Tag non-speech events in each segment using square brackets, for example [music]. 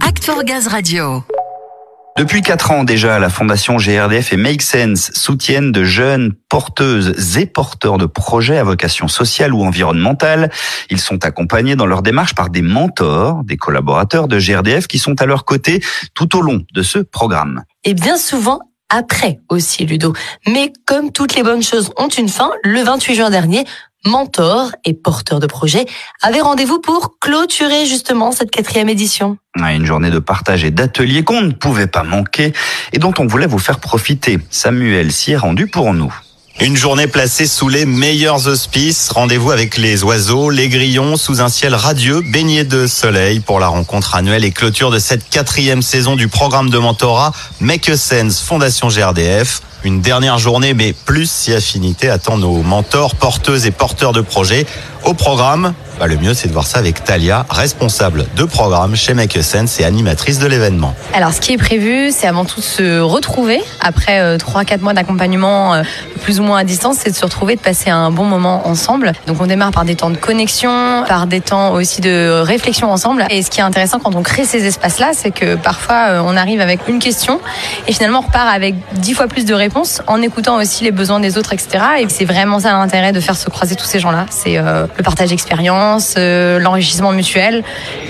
Act for Gaz Radio. Depuis quatre ans déjà, la Fondation GRDF et Make Sense soutiennent de jeunes porteuses et porteurs de projets à vocation sociale ou environnementale. Ils sont accompagnés dans leur démarche par des mentors, des collaborateurs de GRDF qui sont à leur côté tout au long de ce programme. Et bien souvent, après aussi, Ludo. Mais comme toutes les bonnes choses ont une fin, le 28 juin dernier, mentors et porteurs de projets avaient rendez-vous pour clôturer justement cette quatrième édition. Une journée de partage et d'ateliers qu'on ne pouvait pas manquer et dont on voulait vous faire profiter. Samuel s'y est rendu pour nous. Une journée placée sous les meilleurs auspices. Rendez-vous avec les oiseaux, les grillons, sous un ciel radieux, baigné de soleil pour la rencontre annuelle et clôture de cette quatrième saison du programme de mentorat Make a Sense Fondation GRDF. Une dernière journée, mais plus si affinité attend nos mentors, porteuses et porteurs de projets. Au programme, bah, le mieux c'est de voir ça avec Talia, responsable de programme chez Make a Sense et animatrice de l'événement. Alors ce qui est prévu, c'est avant tout de se retrouver après 3-4 euh, mois d'accompagnement euh, plus ou moins à distance, c'est de se retrouver, de passer un bon moment ensemble. Donc on démarre par des temps de connexion, par des temps aussi de réflexion ensemble. Et ce qui est intéressant quand on crée ces espaces-là, c'est que parfois euh, on arrive avec une question et finalement on repart avec 10 fois plus de réponses en écoutant aussi les besoins des autres, etc. Et c'est vraiment ça l'intérêt de faire se croiser tous ces gens-là. C'est le partage d'expérience, euh, l'enrichissement mutuel,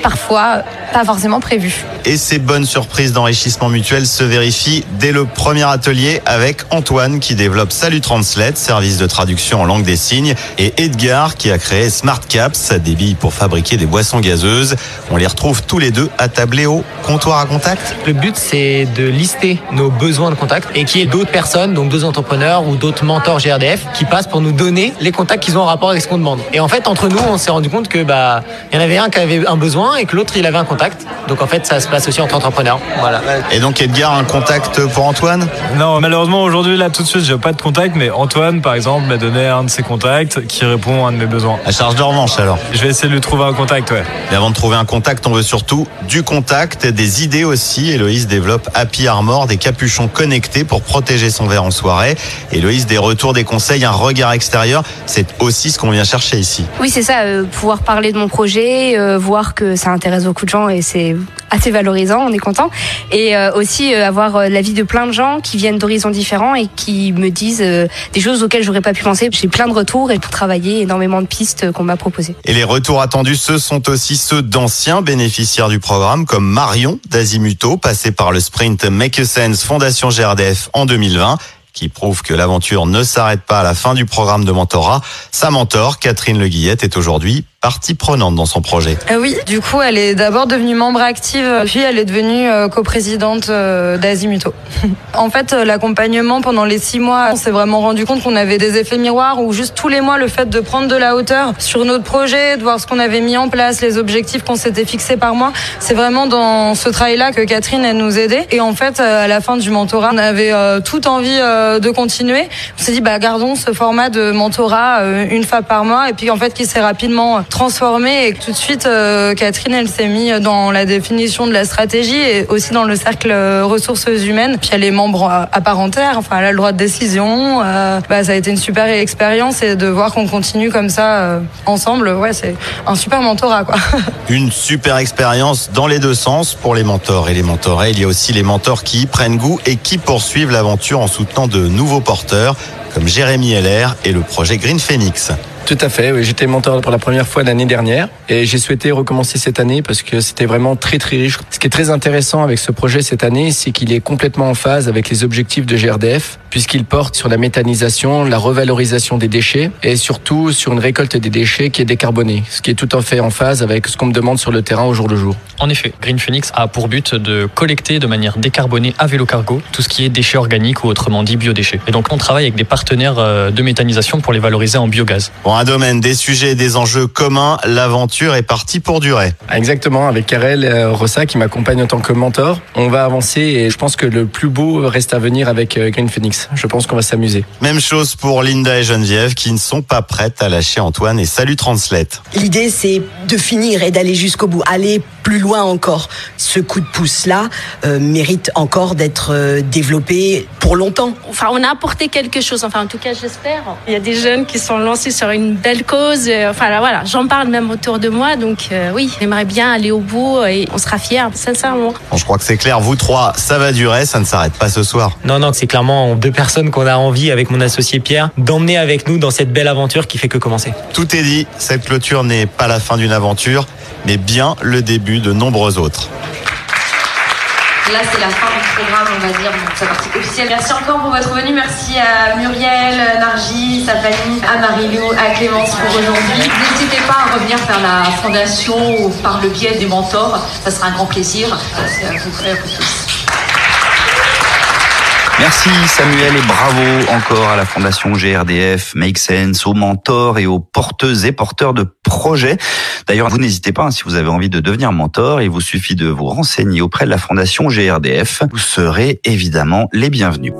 parfois pas forcément prévu. Et ces bonnes surprises d'enrichissement mutuel se vérifient dès le premier atelier avec Antoine qui développe Salut Translate, service de traduction en langue des signes, et Edgar qui a créé Smart Caps, des billes pour fabriquer des boissons gazeuses. On les retrouve tous les deux attablés au comptoir à contact. Le but c'est de lister nos besoins de contact et qu'il y ait d'autres personnes, donc d'autres entrepreneurs ou d'autres mentors GRDF qui passent pour nous donner les contacts qu'ils ont en rapport avec ce qu'on demande. Et en fait, entre nous, on s'est rendu compte que bah il y en avait un qui avait un besoin et que l'autre il avait un contact. Donc en fait, ça se passe aussi entre entrepreneurs. Voilà. Et donc Edgar, un contact pour Antoine? Non, malheureusement aujourd'hui là tout de suite, j'ai pas de contact, mais Antoine par exemple m'a donné un de ses contacts qui répond à un de mes besoins. À charge de revanche alors. Je vais essayer de lui trouver un contact, ouais. Et avant de trouver un contact, on veut surtout du contact, des idées aussi. Héloïse développe Happy Armor, des capuchons connectés pour protéger son verre en soirée. Héloïse, des retours, des conseils, un regard extérieur, c'est aussi ce qu'on vient chercher ici. Oui, c'est ça, euh, pouvoir parler de mon projet, euh, voir que ça intéresse beaucoup de gens et c'est assez valorisant, on est content. Et euh, aussi avoir l'avis de plein de gens qui viennent d'horizons différents et qui me disent des choses auxquelles j'aurais pas pu penser. J'ai plein de retours et pour travailler énormément de pistes qu'on m'a proposées. Et les retours attendus, ce sont aussi ceux d'anciens bénéficiaires du programme comme Marion d'Azimuto, passé par le sprint Make Sense Fondation GRDF en 2020 qui prouve que l'aventure ne s'arrête pas à la fin du programme de mentorat. Sa mentor, Catherine Le Guillette, est aujourd'hui partie prenante dans son projet. Euh, oui, du coup, elle est d'abord devenue membre active, puis elle est devenue euh, coprésidente euh, d'Azimuto. [laughs] en fait, l'accompagnement pendant les six mois, on s'est vraiment rendu compte qu'on avait des effets miroirs où juste tous les mois, le fait de prendre de la hauteur sur notre projet, de voir ce qu'on avait mis en place, les objectifs qu'on s'était fixés par mois, c'est vraiment dans ce travail-là que Catherine, elle nous aidait. Et en fait, à la fin du mentorat, on avait toute envie de continuer. On s'est dit, bah, gardons ce format de mentorat une fois par mois et puis en fait, qui s'est rapidement transformé et tout de suite euh, Catherine elle s'est mise dans la définition de la stratégie et aussi dans le cercle euh, ressources humaines. Puis elle est membre entière, enfin elle a le droit de décision. Euh, bah, ça a été une super expérience et de voir qu'on continue comme ça ensemble, ouais c'est un super mentorat quoi. [laughs] Une super expérience dans les deux sens pour les mentors et les mentorés. Il y a aussi les mentors qui y prennent goût et qui poursuivent l'aventure en soutenant de nouveaux porteurs comme Jérémy Heller et le projet Green Phoenix. Tout à fait, oui. j'étais mentor pour la première fois l'année dernière et j'ai souhaité recommencer cette année parce que c'était vraiment très très riche. Ce qui est très intéressant avec ce projet cette année, c'est qu'il est complètement en phase avec les objectifs de GRDF puisqu'il porte sur la méthanisation, la revalorisation des déchets et surtout sur une récolte des déchets qui est décarbonée, ce qui est tout à fait en phase avec ce qu'on me demande sur le terrain au jour le jour. En effet, Green Phoenix a pour but de collecter de manière décarbonée à vélo cargo tout ce qui est déchets organiques ou autrement dit biodéchets. Et donc on travaille avec des partenaires euh, de méthanisation pour les valoriser en biogaz un domaine, des sujets, des enjeux communs, l'aventure est partie pour durer. Exactement, avec Karel euh, Rossa qui m'accompagne en tant que mentor, on va avancer et je pense que le plus beau reste à venir avec euh, Green Phoenix. Je pense qu'on va s'amuser. Même chose pour Linda et Geneviève qui ne sont pas prêtes à lâcher Antoine et Salut Translate. L'idée c'est de finir et d'aller jusqu'au bout, aller plus loin encore. Ce coup de pouce-là euh, mérite encore d'être euh, développé pour longtemps. Enfin, on a apporté quelque chose, enfin en tout cas j'espère. Il y a des jeunes qui sont lancés sur une belle cause. Euh, Enfin là, voilà, j'en parle même autour de moi, donc euh, oui, j'aimerais bien aller au bout et on sera fiers, sincèrement. Bon, je crois que c'est clair, vous trois, ça va durer, ça ne s'arrête pas ce soir. Non, non, c'est clairement deux personnes qu'on a envie, avec mon associé Pierre, d'emmener avec nous dans cette belle aventure qui fait que commencer. Tout est dit, cette clôture n'est pas la fin d'une aventure, mais bien le début de nombreuses autres. Là, c'est la fin du programme, on va dire, donc sa partie officielle. Merci encore pour votre venue. Merci à Muriel, Nargi, sa famille, à à Clémence pour aujourd'hui. N'hésitez pas à revenir vers la fondation ou par le biais des mentors. Ça sera un grand plaisir. Merci à vous, vous tous. Merci Samuel et bravo encore à la Fondation GRDF, Make Sense, aux mentors et aux porteuses et porteurs de projets. D'ailleurs, vous n'hésitez pas, hein, si vous avez envie de devenir mentor, il vous suffit de vous renseigner auprès de la Fondation GRDF. Vous serez évidemment les bienvenus.